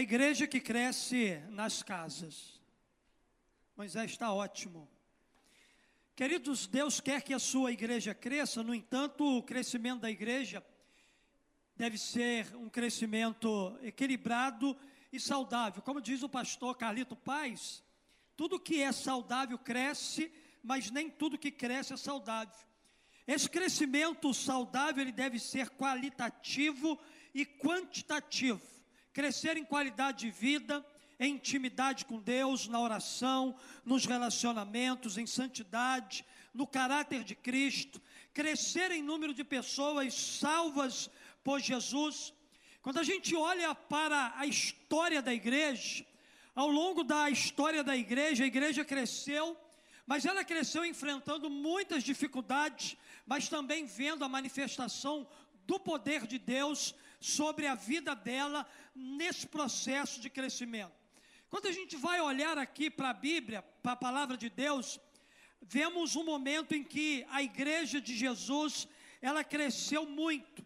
A igreja que cresce nas casas. Moisés está ótimo. Queridos, Deus quer que a sua igreja cresça, no entanto, o crescimento da igreja deve ser um crescimento equilibrado e saudável. Como diz o pastor Carlito Paz, tudo que é saudável cresce, mas nem tudo que cresce é saudável. Esse crescimento saudável ele deve ser qualitativo e quantitativo. Crescer em qualidade de vida, em intimidade com Deus, na oração, nos relacionamentos, em santidade, no caráter de Cristo, crescer em número de pessoas salvas por Jesus. Quando a gente olha para a história da igreja, ao longo da história da igreja, a igreja cresceu, mas ela cresceu enfrentando muitas dificuldades, mas também vendo a manifestação do poder de Deus sobre a vida dela nesse processo de crescimento. Quando a gente vai olhar aqui para a Bíblia, para a palavra de Deus, vemos um momento em que a igreja de Jesus, ela cresceu muito.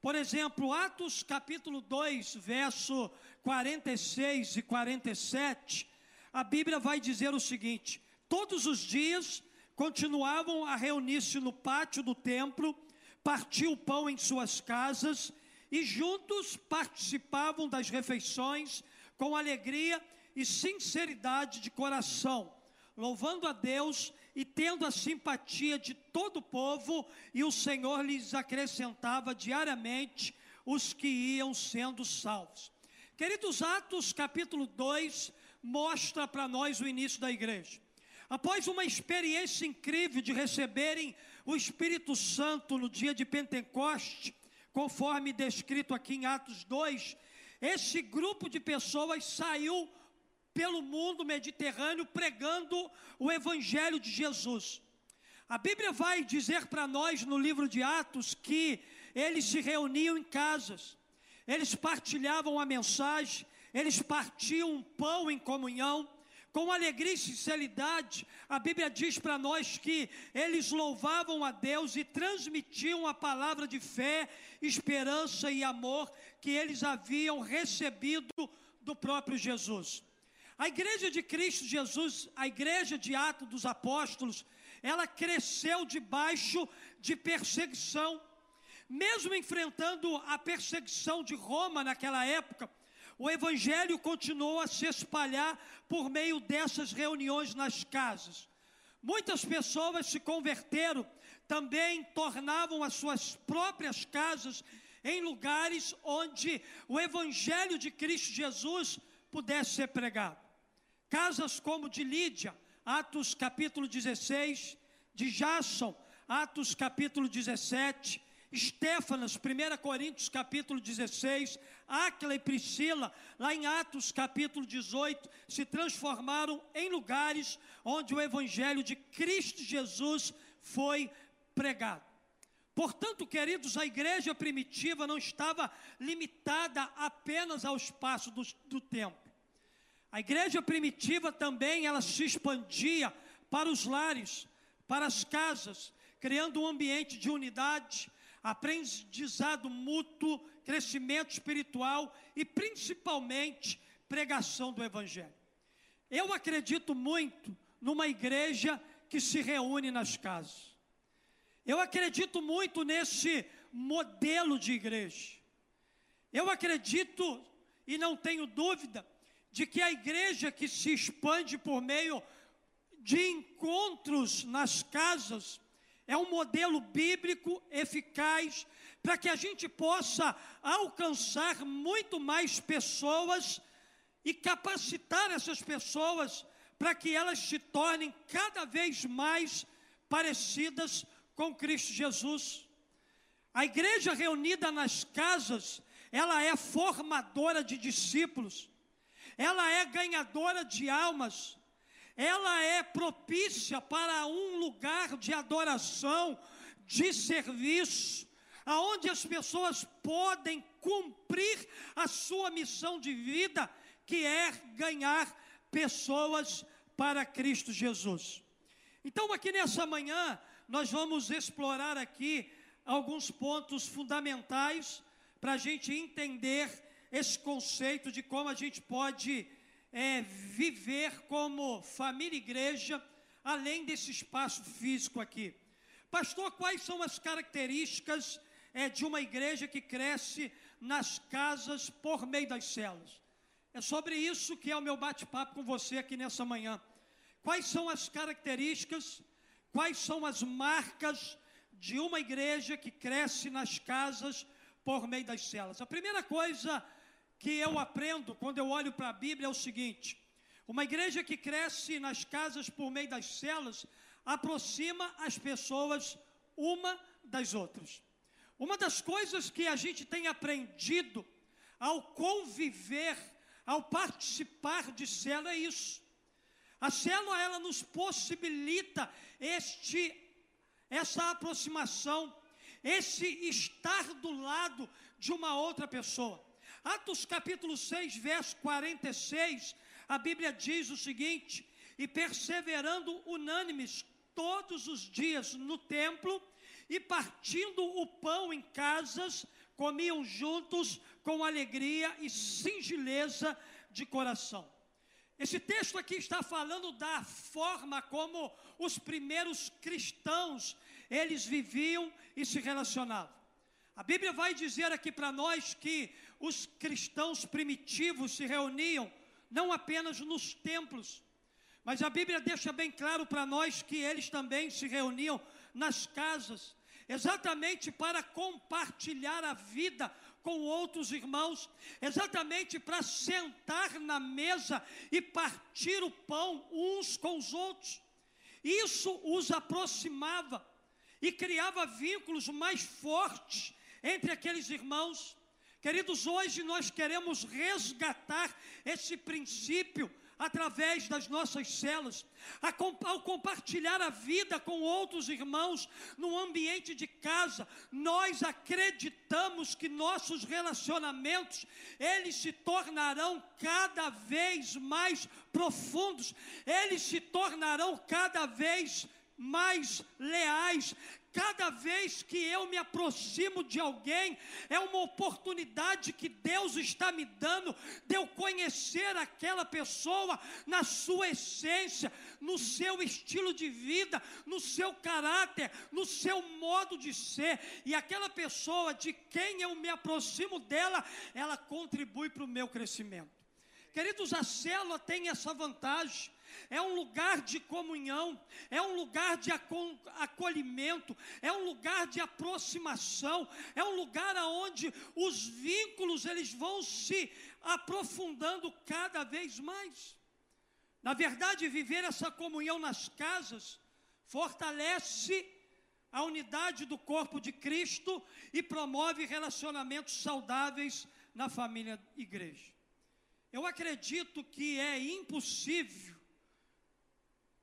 Por exemplo, Atos capítulo 2, verso 46 e 47, a Bíblia vai dizer o seguinte: Todos os dias continuavam a reunir-se no pátio do templo, partiam o pão em suas casas e juntos participavam das refeições com alegria e sinceridade de coração, louvando a Deus e tendo a simpatia de todo o povo, e o Senhor lhes acrescentava diariamente os que iam sendo salvos. Queridos, Atos capítulo 2 mostra para nós o início da igreja. Após uma experiência incrível de receberem o Espírito Santo no dia de Pentecoste, conforme descrito aqui em Atos 2, esse grupo de pessoas saiu pelo mundo mediterrâneo pregando o Evangelho de Jesus. A Bíblia vai dizer para nós no livro de Atos que eles se reuniam em casas, eles partilhavam a mensagem, eles partiam um pão em comunhão, com alegria e sinceridade, a Bíblia diz para nós que eles louvavam a Deus e transmitiam a palavra de fé, esperança e amor que eles haviam recebido do próprio Jesus. A igreja de Cristo Jesus, a igreja de Atos dos Apóstolos, ela cresceu debaixo de perseguição. Mesmo enfrentando a perseguição de Roma naquela época, o evangelho continuou a se espalhar por meio dessas reuniões nas casas. Muitas pessoas se converteram, também tornavam as suas próprias casas em lugares onde o evangelho de Cristo Jesus pudesse ser pregado. Casas como de Lídia, Atos capítulo 16, de Jasson, Atos capítulo 17, Estéfanas, 1 Coríntios capítulo 16, Áquila e Priscila, lá em Atos capítulo 18, se transformaram em lugares onde o evangelho de Cristo Jesus foi pregado. Portanto, queridos, a igreja primitiva não estava limitada apenas ao espaço do, do templo. A igreja primitiva também ela se expandia para os lares, para as casas, criando um ambiente de unidade, aprendizado mútuo, crescimento espiritual e principalmente pregação do evangelho. Eu acredito muito numa igreja que se reúne nas casas. Eu acredito muito nesse modelo de igreja. Eu acredito e não tenho dúvida de que a igreja que se expande por meio de encontros nas casas é um modelo bíblico eficaz para que a gente possa alcançar muito mais pessoas e capacitar essas pessoas para que elas se tornem cada vez mais parecidas com Cristo Jesus. A igreja reunida nas casas, ela é formadora de discípulos ela é ganhadora de almas, ela é propícia para um lugar de adoração, de serviço, aonde as pessoas podem cumprir a sua missão de vida, que é ganhar pessoas para Cristo Jesus. Então, aqui nessa manhã, nós vamos explorar aqui alguns pontos fundamentais para a gente entender esse conceito de como a gente pode é, viver como família igreja, além desse espaço físico aqui. Pastor, quais são as características é, de uma igreja que cresce nas casas por meio das celas? É sobre isso que é o meu bate-papo com você aqui nessa manhã. Quais são as características, quais são as marcas de uma igreja que cresce nas casas por meio das celas? A primeira coisa que eu aprendo quando eu olho para a Bíblia é o seguinte: uma igreja que cresce nas casas por meio das celas aproxima as pessoas uma das outras. Uma das coisas que a gente tem aprendido ao conviver, ao participar de célula é isso. A célula ela nos possibilita este essa aproximação, esse estar do lado de uma outra pessoa. Atos capítulo 6, verso 46, a Bíblia diz o seguinte: E perseverando unânimes todos os dias no templo, e partindo o pão em casas, comiam juntos com alegria e singeleza de coração. Esse texto aqui está falando da forma como os primeiros cristãos eles viviam e se relacionavam. A Bíblia vai dizer aqui para nós que os cristãos primitivos se reuniam não apenas nos templos, mas a Bíblia deixa bem claro para nós que eles também se reuniam nas casas, exatamente para compartilhar a vida com outros irmãos, exatamente para sentar na mesa e partir o pão uns com os outros. Isso os aproximava e criava vínculos mais fortes entre aqueles irmãos. Queridos, hoje nós queremos resgatar esse princípio através das nossas celas, ao compartilhar a vida com outros irmãos no ambiente de casa, nós acreditamos que nossos relacionamentos eles se tornarão cada vez mais profundos, eles se tornarão cada vez mais leais, Cada vez que eu me aproximo de alguém, é uma oportunidade que Deus está me dando de eu conhecer aquela pessoa na sua essência, no seu estilo de vida, no seu caráter, no seu modo de ser. E aquela pessoa de quem eu me aproximo dela, ela contribui para o meu crescimento. Queridos, a célula tem essa vantagem é um lugar de comunhão, é um lugar de acolhimento, é um lugar de aproximação, é um lugar onde os vínculos eles vão se aprofundando cada vez mais. Na verdade, viver essa comunhão nas casas fortalece a unidade do corpo de Cristo e promove relacionamentos saudáveis na família igreja. Eu acredito que é impossível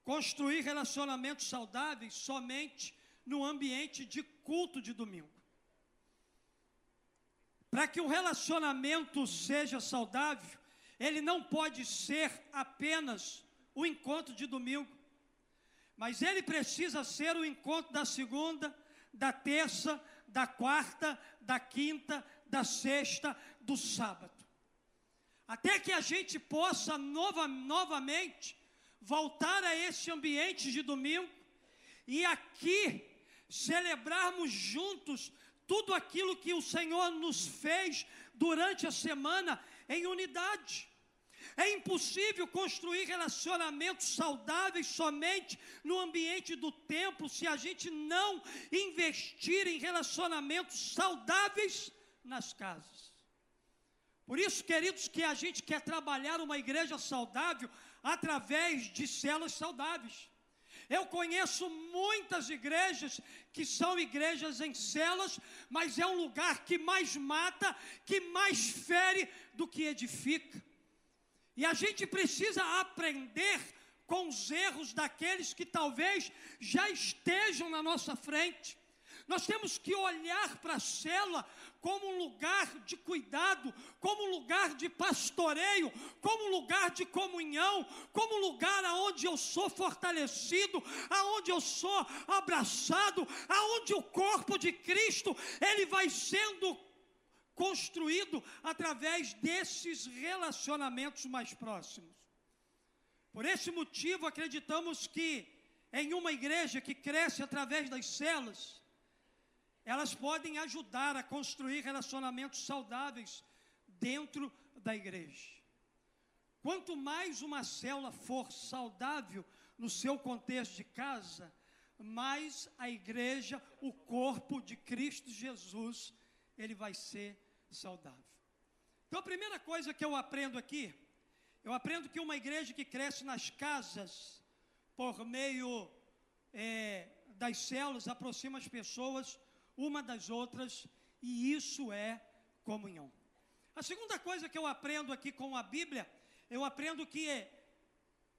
construir relacionamentos saudáveis somente no ambiente de culto de domingo. Para que um relacionamento seja saudável, ele não pode ser apenas o encontro de domingo, mas ele precisa ser o encontro da segunda, da terça, da quarta, da quinta, da sexta, do sábado. Até que a gente possa nova, novamente voltar a esse ambiente de domingo e aqui celebrarmos juntos tudo aquilo que o Senhor nos fez durante a semana em unidade. É impossível construir relacionamentos saudáveis somente no ambiente do templo se a gente não investir em relacionamentos saudáveis nas casas. Por isso, queridos, que a gente quer trabalhar uma igreja saudável através de células saudáveis. Eu conheço muitas igrejas que são igrejas em celas, mas é um lugar que mais mata, que mais fere do que edifica. E a gente precisa aprender com os erros daqueles que talvez já estejam na nossa frente. Nós temos que olhar para a célula como um lugar de cuidado, como um lugar de pastoreio, como um lugar de comunhão, como um lugar aonde eu sou fortalecido, aonde eu sou abraçado, aonde o corpo de Cristo ele vai sendo construído através desses relacionamentos mais próximos. Por esse motivo, acreditamos que em uma igreja que cresce através das celas, elas podem ajudar a construir relacionamentos saudáveis dentro da igreja. Quanto mais uma célula for saudável no seu contexto de casa, mais a igreja, o corpo de Cristo Jesus, ele vai ser saudável. Então, a primeira coisa que eu aprendo aqui, eu aprendo que uma igreja que cresce nas casas, por meio é, das células, aproxima as pessoas uma das outras, e isso é comunhão. A segunda coisa que eu aprendo aqui com a Bíblia, eu aprendo que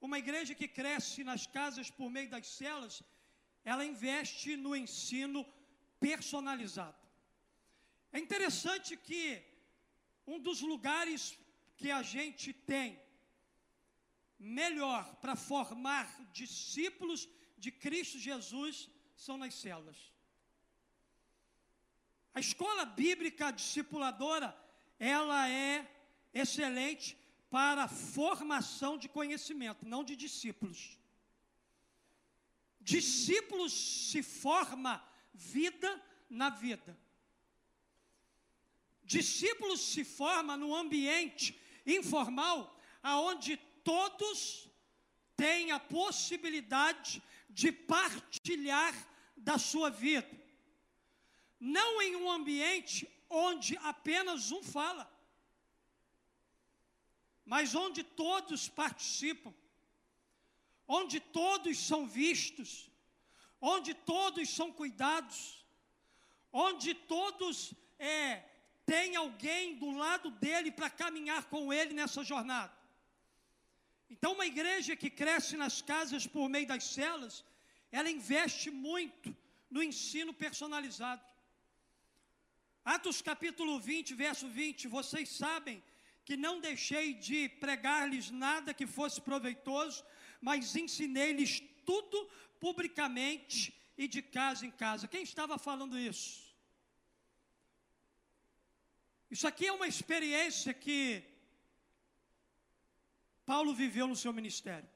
uma igreja que cresce nas casas por meio das células, ela investe no ensino personalizado. É interessante que um dos lugares que a gente tem melhor para formar discípulos de Cristo Jesus são nas células. A escola bíblica discipuladora, ela é excelente para formação de conhecimento, não de discípulos. Discípulos se forma vida na vida. Discípulos se forma no ambiente informal, aonde todos têm a possibilidade de partilhar da sua vida. Não em um ambiente onde apenas um fala, mas onde todos participam onde todos são vistos, onde todos são cuidados, onde todos é, têm alguém do lado dele para caminhar com ele nessa jornada. Então, uma igreja que cresce nas casas por meio das celas, ela investe muito no ensino personalizado. Atos capítulo 20, verso 20, vocês sabem que não deixei de pregar-lhes nada que fosse proveitoso, mas ensinei-lhes tudo publicamente e de casa em casa. Quem estava falando isso? Isso aqui é uma experiência que Paulo viveu no seu ministério.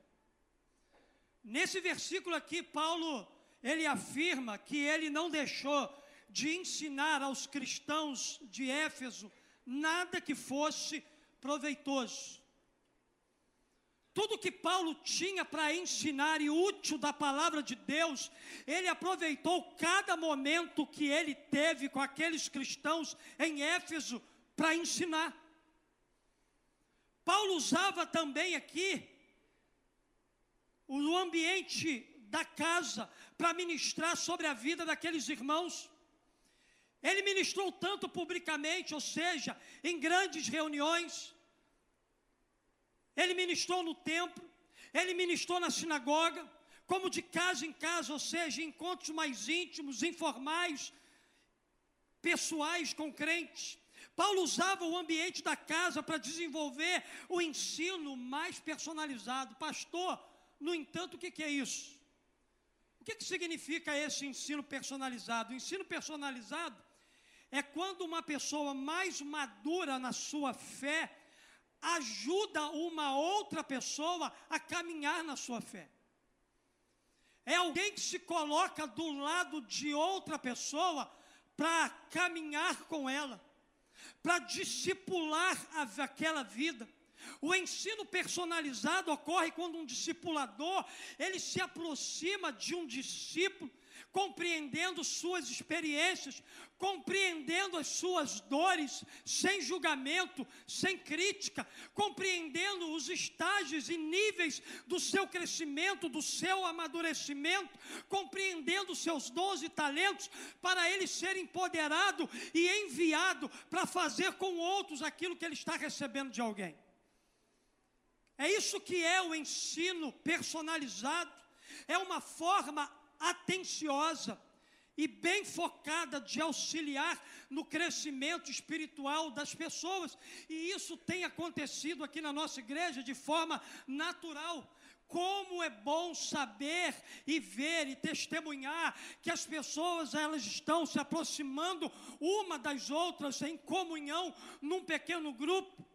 Nesse versículo aqui, Paulo, ele afirma que ele não deixou de ensinar aos cristãos de Éfeso nada que fosse proveitoso. Tudo que Paulo tinha para ensinar e útil da palavra de Deus, ele aproveitou cada momento que ele teve com aqueles cristãos em Éfeso para ensinar. Paulo usava também aqui o ambiente da casa para ministrar sobre a vida daqueles irmãos. Ele ministrou tanto publicamente, ou seja, em grandes reuniões, ele ministrou no templo, ele ministrou na sinagoga, como de casa em casa, ou seja, encontros mais íntimos, informais, pessoais com crentes. Paulo usava o ambiente da casa para desenvolver o ensino mais personalizado. Pastor, no entanto, o que, é isso? O que, que significa esse ensino personalizado? O ensino personalizado é quando uma pessoa mais madura na sua fé, ajuda uma outra pessoa a caminhar na sua fé. É alguém que se coloca do lado de outra pessoa para caminhar com ela, para discipular aquela vida. O ensino personalizado ocorre quando um discipulador, ele se aproxima de um discípulo compreendendo suas experiências, compreendendo as suas dores, sem julgamento, sem crítica, compreendendo os estágios e níveis do seu crescimento, do seu amadurecimento, compreendendo seus dons e talentos, para ele ser empoderado e enviado para fazer com outros aquilo que ele está recebendo de alguém. É isso que é o ensino personalizado, é uma forma atenciosa e bem focada de auxiliar no crescimento espiritual das pessoas. E isso tem acontecido aqui na nossa igreja de forma natural. como é bom saber e ver e testemunhar que as pessoas elas estão se aproximando uma das outras em comunhão num pequeno grupo.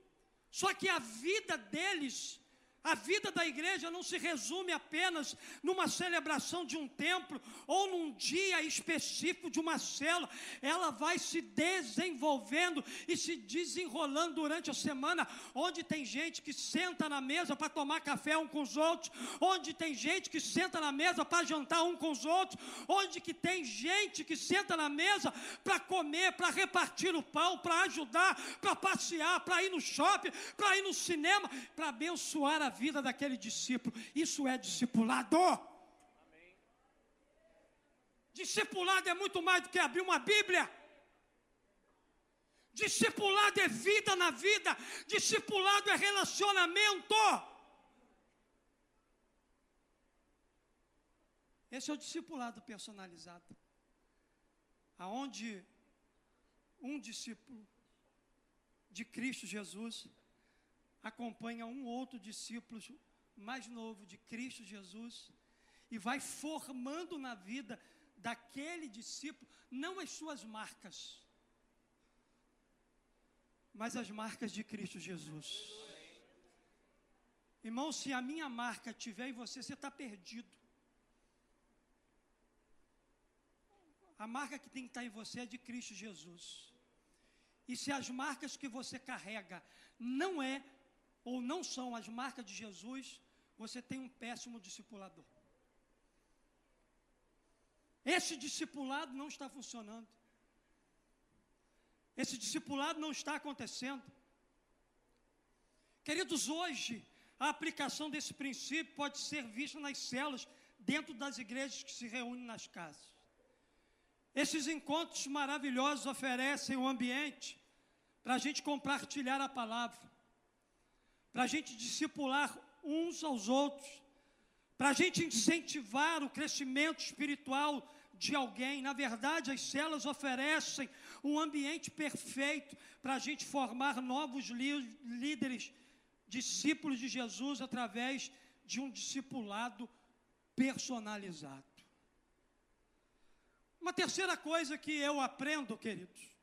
Só que a vida deles a vida da igreja não se resume apenas numa celebração de um templo ou num dia específico de uma célula. Ela vai se desenvolvendo e se desenrolando durante a semana, onde tem gente que senta na mesa para tomar café um com os outros, onde tem gente que senta na mesa para jantar um com os outros, onde que tem gente que senta na mesa para comer, para repartir o pão, para ajudar, para passear, para ir no shopping, para ir no cinema, para abençoar a vida daquele discípulo. Isso é discipulado. Discipulado é muito mais do que abrir uma Bíblia. Discipulado é vida na vida. Discipulado é relacionamento. Esse é o discipulado personalizado. Aonde um discípulo de Cristo Jesus acompanha um outro discípulo mais novo de Cristo Jesus e vai formando na vida daquele discípulo não as suas marcas, mas as marcas de Cristo Jesus. Irmão, se a minha marca tiver em você, você está perdido. A marca que tem que estar em você é de Cristo Jesus. E se as marcas que você carrega não é ou não são as marcas de Jesus, você tem um péssimo discipulador. Esse discipulado não está funcionando. Esse discipulado não está acontecendo. Queridos, hoje, a aplicação desse princípio pode ser vista nas células, dentro das igrejas que se reúnem nas casas. Esses encontros maravilhosos oferecem um ambiente para a gente compartilhar a palavra para a gente discipular uns aos outros, para a gente incentivar o crescimento espiritual de alguém. Na verdade, as celas oferecem um ambiente perfeito para a gente formar novos líderes, discípulos de Jesus, através de um discipulado personalizado. Uma terceira coisa que eu aprendo, queridos,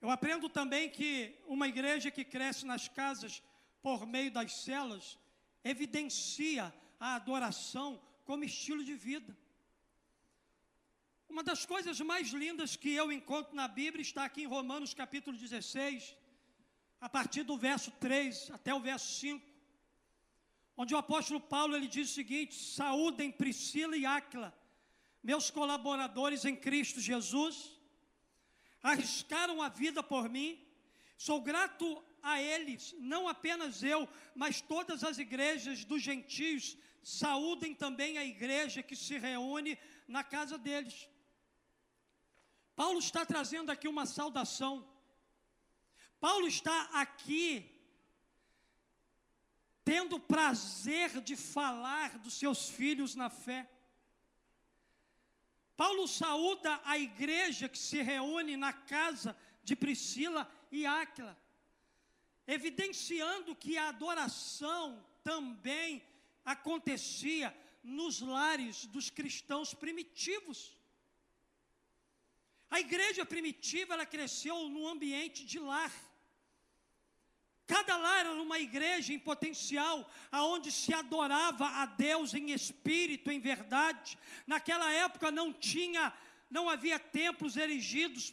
eu aprendo também que uma igreja que cresce nas casas por meio das celas evidencia a adoração como estilo de vida. Uma das coisas mais lindas que eu encontro na Bíblia está aqui em Romanos capítulo 16, a partir do verso 3 até o verso 5, onde o apóstolo Paulo ele diz o seguinte: Saúdem Priscila e Áquila, meus colaboradores em Cristo Jesus arriscaram a vida por mim. Sou grato a eles, não apenas eu, mas todas as igrejas dos gentios saúdem também a igreja que se reúne na casa deles. Paulo está trazendo aqui uma saudação. Paulo está aqui tendo prazer de falar dos seus filhos na fé. Paulo saúda a igreja que se reúne na casa de Priscila e Áquila, evidenciando que a adoração também acontecia nos lares dos cristãos primitivos. A igreja primitiva ela cresceu num ambiente de lar. Cada lar era uma igreja em potencial, aonde se adorava a Deus em espírito, em verdade. Naquela época não tinha, não havia templos erigidos.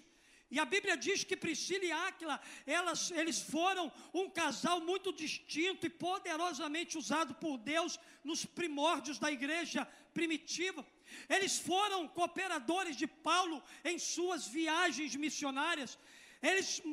E a Bíblia diz que Priscila e Áquila, elas, eles foram um casal muito distinto e poderosamente usado por Deus nos primórdios da igreja primitiva. Eles foram cooperadores de Paulo em suas viagens missionárias. Eles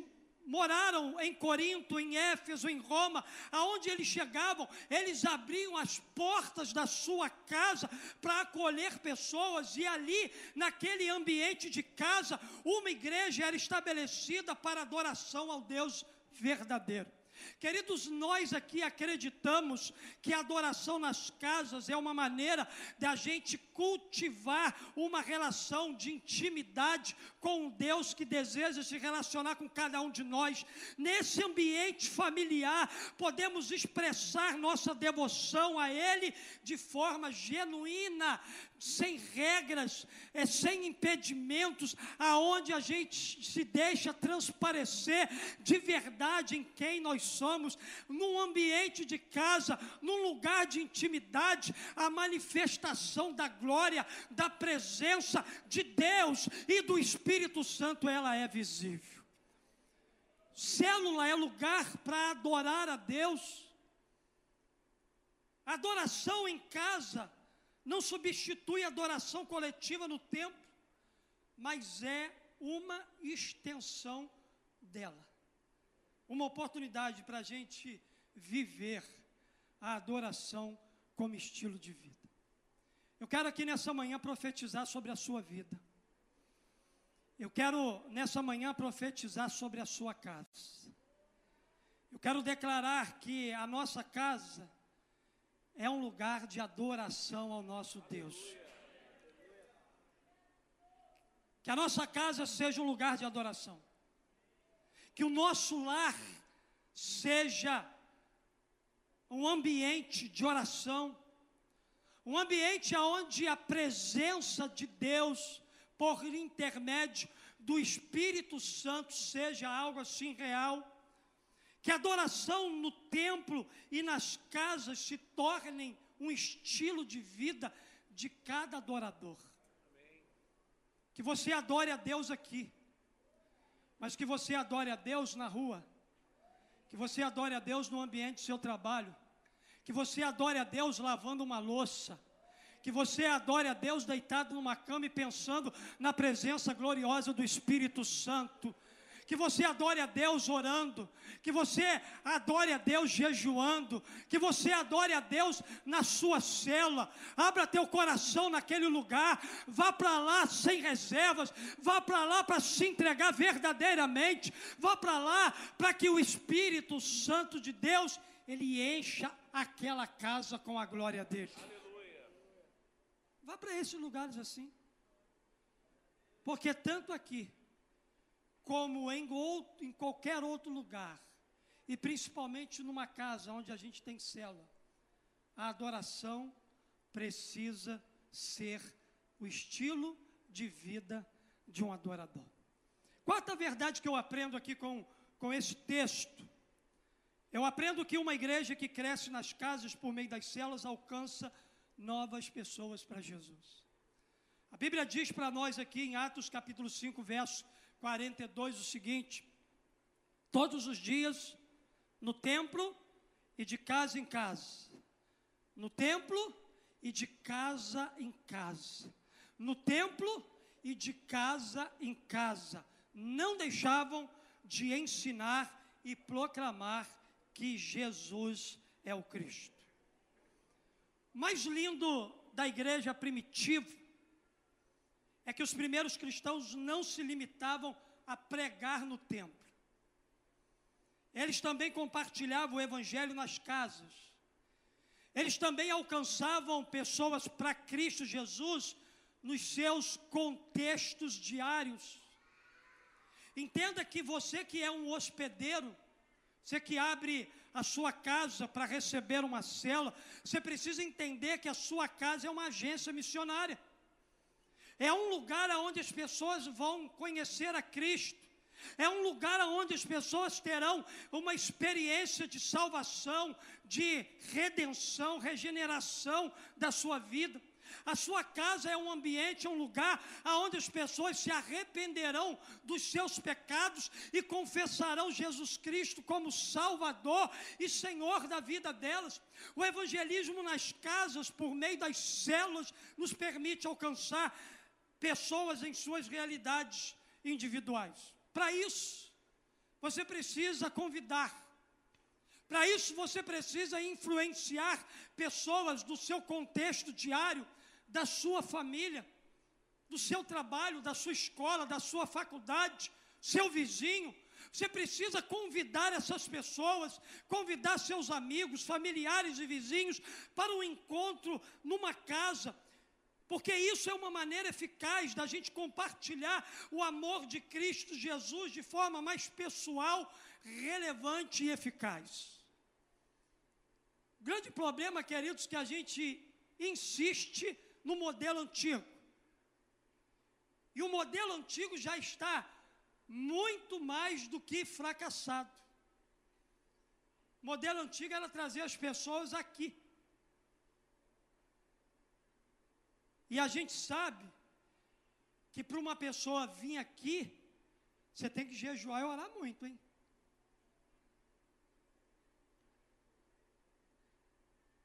moraram em Corinto, em Éfeso, em Roma, aonde eles chegavam, eles abriam as portas da sua casa para acolher pessoas, e ali, naquele ambiente de casa, uma igreja era estabelecida para adoração ao Deus verdadeiro. Queridos, nós aqui acreditamos que a adoração nas casas é uma maneira da gente cultivar uma relação de intimidade com um Deus que deseja se relacionar com cada um de nós. Nesse ambiente familiar, podemos expressar nossa devoção a Ele de forma genuína, sem regras, é, sem impedimentos, aonde a gente se deixa transparecer de verdade em quem nós somos, num ambiente de casa, num lugar de intimidade, a manifestação da glória, da presença de Deus e do Espírito Santo, ela é visível. Célula é lugar para adorar a Deus. Adoração em casa não substitui a adoração coletiva no templo, mas é uma extensão dela. Uma oportunidade para a gente viver a adoração como estilo de vida. Eu quero aqui nessa manhã profetizar sobre a sua vida. Eu quero nessa manhã profetizar sobre a sua casa. Eu quero declarar que a nossa casa é um lugar de adoração ao nosso Deus. Que a nossa casa seja um lugar de adoração. Que o nosso lar seja um ambiente de oração, um ambiente onde a presença de Deus, por intermédio do Espírito Santo, seja algo assim real que a adoração no templo e nas casas se tornem um estilo de vida de cada adorador. Que você adore a Deus aqui, mas que você adore a Deus na rua, que você adore a Deus no ambiente do seu trabalho, que você adore a Deus lavando uma louça, que você adore a Deus deitado numa cama e pensando na presença gloriosa do Espírito Santo que você adore a Deus orando, que você adore a Deus jejuando, que você adore a Deus na sua cela, abra teu coração naquele lugar, vá para lá sem reservas, vá para lá para se entregar verdadeiramente, vá para lá para que o Espírito Santo de Deus ele encha aquela casa com a glória dele. Aleluia. Vá para esses lugares assim. Porque tanto aqui como em, outro, em qualquer outro lugar, e principalmente numa casa onde a gente tem célula, a adoração precisa ser o estilo de vida de um adorador. Quarta verdade que eu aprendo aqui com, com esse texto, eu aprendo que uma igreja que cresce nas casas por meio das celas alcança novas pessoas para Jesus. A Bíblia diz para nós aqui em Atos capítulo 5, verso 42 o seguinte: todos os dias no templo e de casa em casa, no templo e de casa em casa, no templo e de casa em casa, não deixavam de ensinar e proclamar que Jesus é o Cristo. Mais lindo da igreja primitiva é que os primeiros cristãos não se limitavam a pregar no templo. Eles também compartilhavam o evangelho nas casas. Eles também alcançavam pessoas para Cristo Jesus nos seus contextos diários. Entenda que você que é um hospedeiro, você que abre a sua casa para receber uma cela, você precisa entender que a sua casa é uma agência missionária. É um lugar onde as pessoas vão conhecer a Cristo. É um lugar onde as pessoas terão uma experiência de salvação, de redenção, regeneração da sua vida. A sua casa é um ambiente, é um lugar onde as pessoas se arrependerão dos seus pecados e confessarão Jesus Cristo como Salvador e Senhor da vida delas. O evangelismo nas casas, por meio das células, nos permite alcançar pessoas em suas realidades individuais. Para isso, você precisa convidar. Para isso, você precisa influenciar pessoas do seu contexto diário, da sua família, do seu trabalho, da sua escola, da sua faculdade, seu vizinho. Você precisa convidar essas pessoas, convidar seus amigos, familiares e vizinhos para um encontro numa casa, porque isso é uma maneira eficaz da gente compartilhar o amor de Cristo Jesus de forma mais pessoal, relevante e eficaz. O grande problema, queridos, que a gente insiste no modelo antigo. E o modelo antigo já está muito mais do que fracassado. O modelo antigo era trazer as pessoas aqui. E a gente sabe que para uma pessoa vir aqui, você tem que jejuar e orar muito, hein?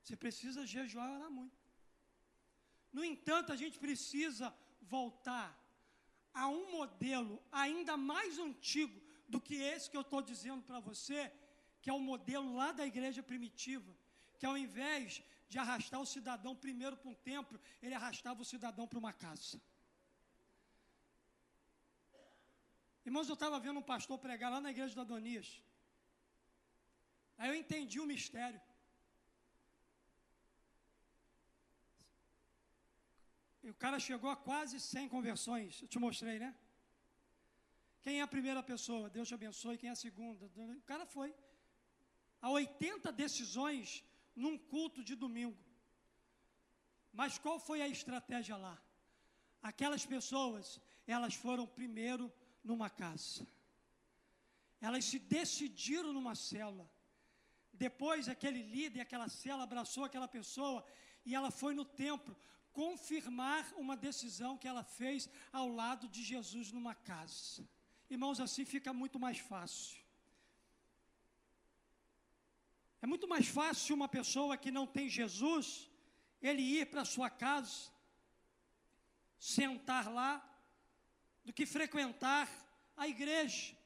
Você precisa jejuar e orar muito. No entanto, a gente precisa voltar a um modelo ainda mais antigo do que esse que eu estou dizendo para você, que é o modelo lá da igreja primitiva, que ao invés de arrastar o cidadão primeiro para um templo, ele arrastava o cidadão para uma casa. Irmãos, eu estava vendo um pastor pregar lá na igreja do Adonias. Aí eu entendi o mistério. E o cara chegou a quase 100 conversões. Eu te mostrei, né? Quem é a primeira pessoa? Deus te abençoe. Quem é a segunda? O cara foi. A 80 decisões num culto de domingo. Mas qual foi a estratégia lá? Aquelas pessoas, elas foram primeiro numa casa. Elas se decidiram numa cela. Depois, aquele líder, aquela cela abraçou aquela pessoa e ela foi no templo confirmar uma decisão que ela fez ao lado de Jesus numa casa. Irmãos, assim fica muito mais fácil. É muito mais fácil uma pessoa que não tem Jesus, ele ir para sua casa, sentar lá, do que frequentar a igreja.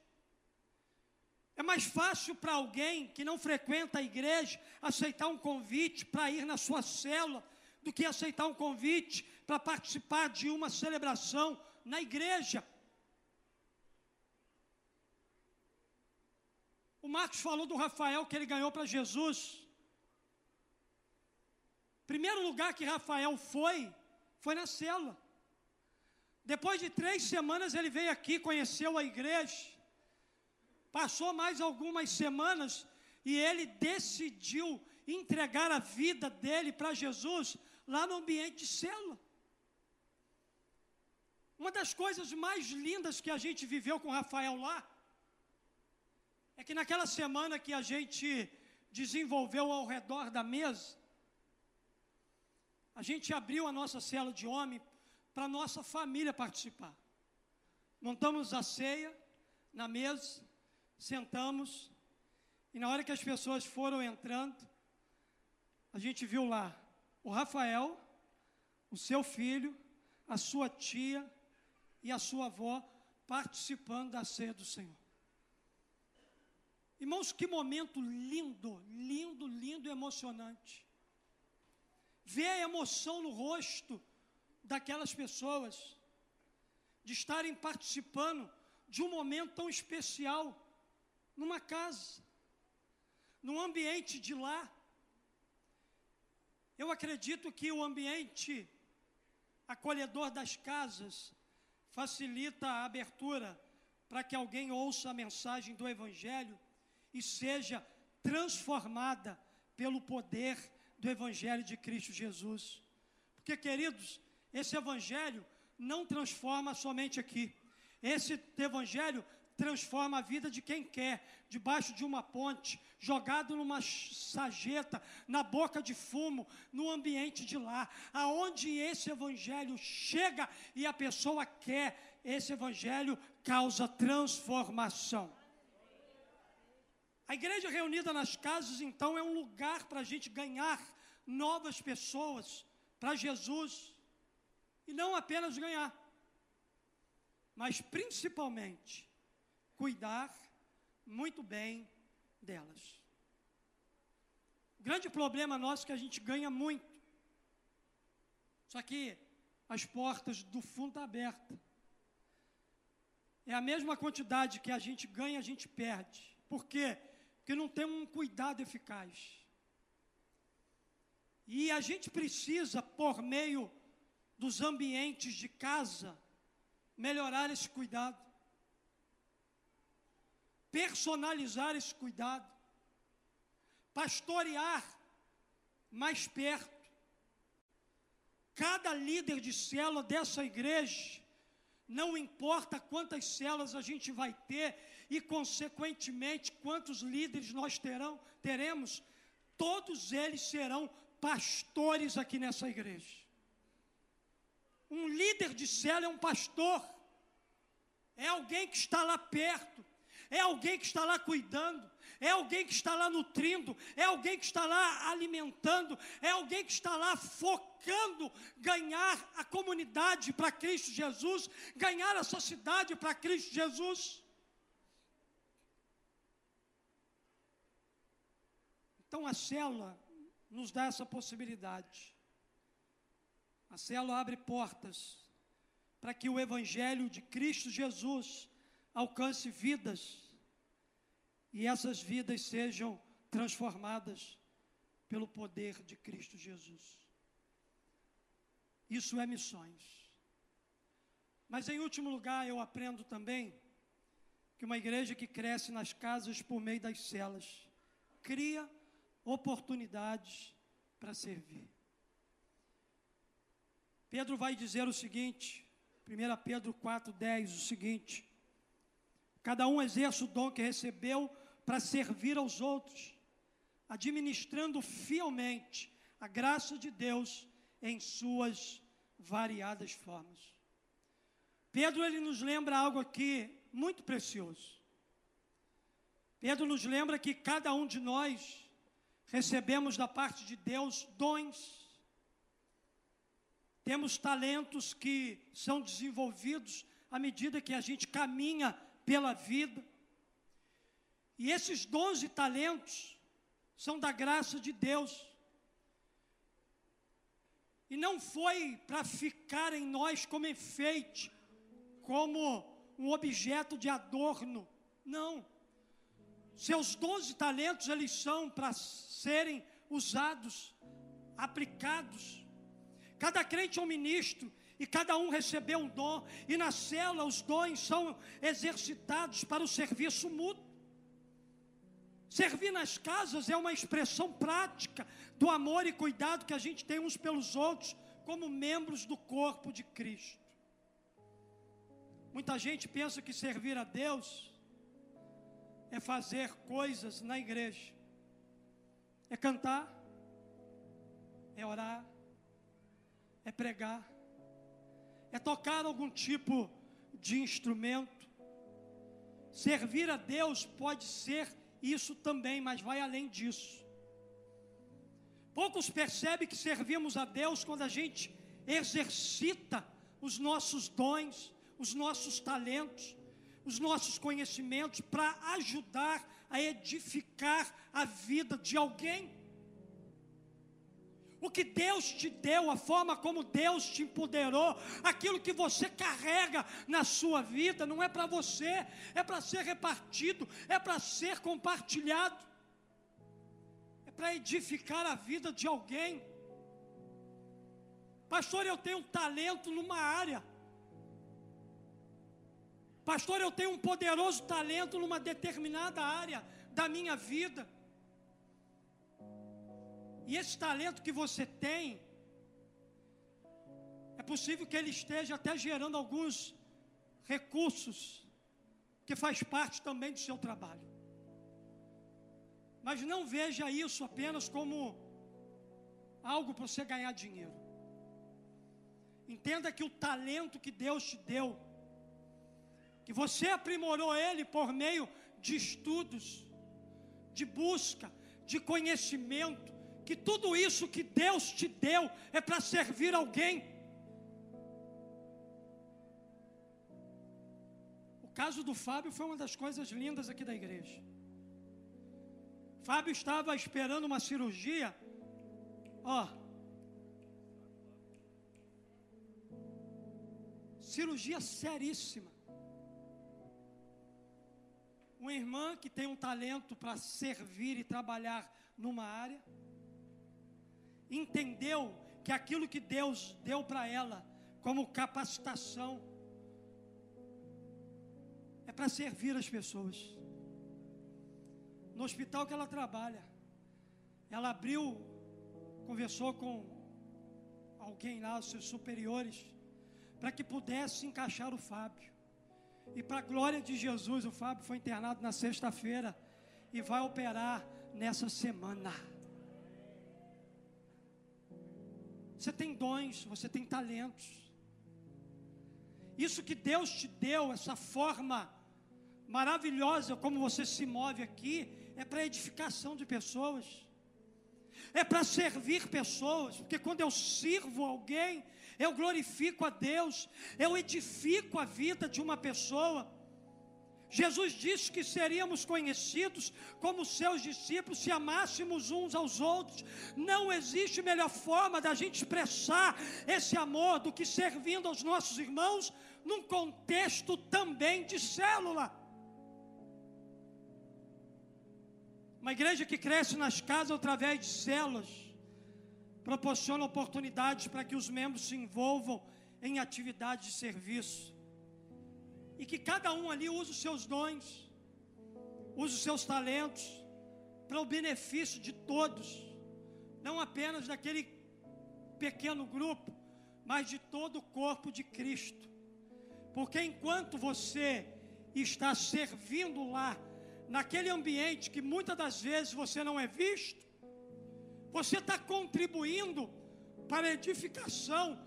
É mais fácil para alguém que não frequenta a igreja aceitar um convite para ir na sua célula do que aceitar um convite para participar de uma celebração na igreja. O Marcos falou do Rafael que ele ganhou para Jesus. Primeiro lugar que Rafael foi, foi na célula. Depois de três semanas ele veio aqui, conheceu a igreja. Passou mais algumas semanas e ele decidiu entregar a vida dele para Jesus lá no ambiente de célula. Uma das coisas mais lindas que a gente viveu com Rafael lá é que naquela semana que a gente desenvolveu ao redor da mesa, a gente abriu a nossa cela de homem para a nossa família participar. Montamos a ceia na mesa, sentamos, e na hora que as pessoas foram entrando, a gente viu lá o Rafael, o seu filho, a sua tia e a sua avó participando da ceia do Senhor. Irmãos, que momento lindo, lindo, lindo e emocionante. Ver a emoção no rosto daquelas pessoas, de estarem participando de um momento tão especial, numa casa, num ambiente de lar. Eu acredito que o ambiente acolhedor das casas facilita a abertura para que alguém ouça a mensagem do Evangelho e seja transformada pelo poder do Evangelho de Cristo Jesus. Porque, queridos, esse Evangelho não transforma somente aqui. Esse Evangelho transforma a vida de quem quer, debaixo de uma ponte, jogado numa sageta, na boca de fumo, no ambiente de lá, aonde esse evangelho chega e a pessoa quer, esse evangelho causa transformação. A igreja reunida nas casas, então, é um lugar para a gente ganhar novas pessoas para Jesus. E não apenas ganhar, mas principalmente cuidar muito bem delas. O grande problema nosso é que a gente ganha muito. Só que as portas do fundo estão abertas. é a mesma quantidade que a gente ganha, a gente perde. Por quê? Porque não tem um cuidado eficaz. E a gente precisa, por meio dos ambientes de casa, melhorar esse cuidado, personalizar esse cuidado, pastorear mais perto. Cada líder de célula dessa igreja, não importa quantas células a gente vai ter e, consequentemente, quantos líderes nós terão, teremos, todos eles serão pastores aqui nessa igreja. Um líder de célula é um pastor, é alguém que está lá perto, é alguém que está lá cuidando, é alguém que está lá nutrindo, é alguém que está lá alimentando, é alguém que está lá focando ganhar a comunidade para Cristo Jesus, ganhar a sociedade para Cristo Jesus. Então a célula nos dá essa possibilidade. A célula abre portas para que o Evangelho de Cristo Jesus alcance vidas e essas vidas sejam transformadas pelo poder de Cristo Jesus. Isso é missões. Mas em último lugar, eu aprendo também que uma igreja que cresce nas casas por meio das celas cria oportunidades para servir. Pedro vai dizer o seguinte, 1 Pedro 4,10, o seguinte: Cada um exerce o dom que recebeu para servir aos outros, administrando fielmente a graça de Deus em suas variadas formas. Pedro ele nos lembra algo aqui muito precioso. Pedro nos lembra que cada um de nós recebemos da parte de Deus dons. Temos talentos que são desenvolvidos à medida que a gente caminha pela vida. E esses dons e talentos são da graça de Deus. E não foi para ficar em nós como enfeite, como um objeto de adorno. Não. Seus dons e talentos, eles são para serem usados, aplicados. Cada crente é um ministro, e cada um recebeu um dom, e na célula os dons são exercitados para o serviço mútuo. Servir nas casas é uma expressão prática do amor e cuidado que a gente tem uns pelos outros, como membros do corpo de Cristo. Muita gente pensa que servir a Deus é fazer coisas na igreja, é cantar, é orar, é pregar é tocar algum tipo de instrumento. Servir a Deus pode ser isso também, mas vai além disso. Poucos percebem que servimos a Deus quando a gente exercita os nossos dons, os nossos talentos, os nossos conhecimentos para ajudar a edificar a vida de alguém. O que Deus te deu, a forma como Deus te empoderou, aquilo que você carrega na sua vida, não é para você, é para ser repartido, é para ser compartilhado, é para edificar a vida de alguém. Pastor, eu tenho um talento numa área. Pastor, eu tenho um poderoso talento numa determinada área da minha vida. E esse talento que você tem, é possível que ele esteja até gerando alguns recursos, que faz parte também do seu trabalho. Mas não veja isso apenas como algo para você ganhar dinheiro. Entenda que o talento que Deus te deu, que você aprimorou ele por meio de estudos, de busca, de conhecimento, que tudo isso que Deus te deu é para servir alguém. O caso do Fábio foi uma das coisas lindas aqui da igreja. Fábio estava esperando uma cirurgia, ó. Cirurgia seríssima. Uma irmã que tem um talento para servir e trabalhar numa área, entendeu que aquilo que Deus deu para ela como capacitação é para servir as pessoas. No hospital que ela trabalha, ela abriu, conversou com alguém lá, os seus superiores, para que pudesse encaixar o Fábio. E para a glória de Jesus, o Fábio foi internado na sexta-feira e vai operar nessa semana. Você tem dons, você tem talentos. Isso que Deus te deu, essa forma maravilhosa como você se move aqui, é para edificação de pessoas. É para servir pessoas, porque quando eu sirvo alguém, eu glorifico a Deus, eu edifico a vida de uma pessoa. Jesus disse que seríamos conhecidos como seus discípulos se amássemos uns aos outros. Não existe melhor forma da gente expressar esse amor do que servindo aos nossos irmãos num contexto também de célula. Uma igreja que cresce nas casas através de células proporciona oportunidades para que os membros se envolvam em atividades de serviço. E que cada um ali use os seus dons, use os seus talentos, para o benefício de todos, não apenas daquele pequeno grupo, mas de todo o corpo de Cristo. Porque enquanto você está servindo lá, naquele ambiente que muitas das vezes você não é visto, você está contribuindo para a edificação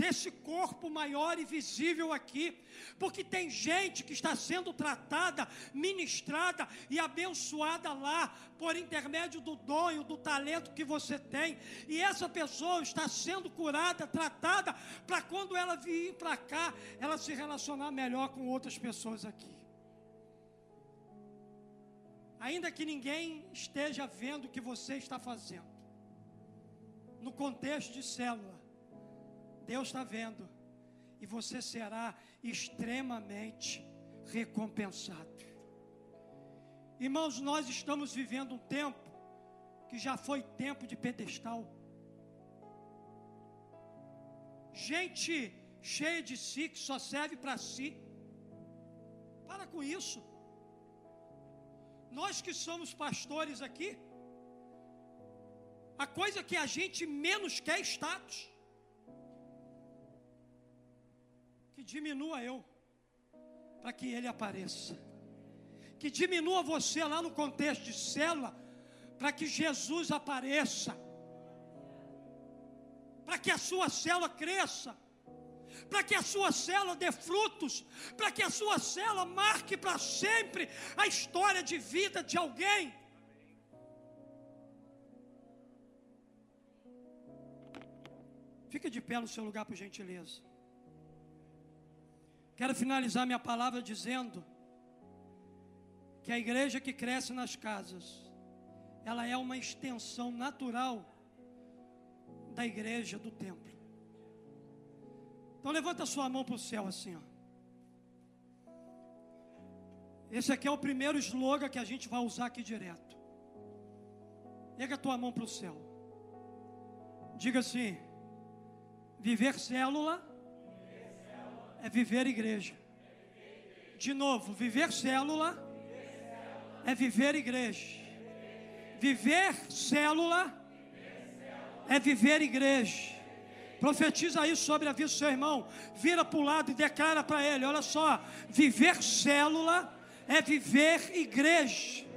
desse corpo maior e visível aqui, porque tem gente que está sendo tratada, ministrada e abençoada lá, por intermédio do dom do talento que você tem, e essa pessoa está sendo curada, tratada, para quando ela vir para cá, ela se relacionar melhor com outras pessoas aqui. Ainda que ninguém esteja vendo o que você está fazendo, no contexto de célula, Deus está vendo, e você será extremamente recompensado. Irmãos, nós estamos vivendo um tempo que já foi tempo de pedestal. Gente cheia de si, que só serve para si. Para com isso. Nós que somos pastores aqui, a coisa que a gente menos quer é status. Que diminua eu, para que ele apareça. Que diminua você lá no contexto de célula, para que Jesus apareça. Para que a sua célula cresça para que a sua célula dê frutos, para que a sua célula marque para sempre a história de vida de alguém. Fica de pé no seu lugar, por gentileza. Quero finalizar minha palavra dizendo que a igreja que cresce nas casas, ela é uma extensão natural da igreja do templo. Então levanta sua mão para o céu assim, ó. Esse aqui é o primeiro slogan que a gente vai usar aqui direto. Pega a tua mão para o céu. Diga assim: Viver célula é viver igreja. De novo, viver célula é viver igreja. Viver célula é viver igreja. Profetiza isso sobre a vida do seu irmão. Vira para o lado e declara para ele: olha só, viver célula é viver igreja.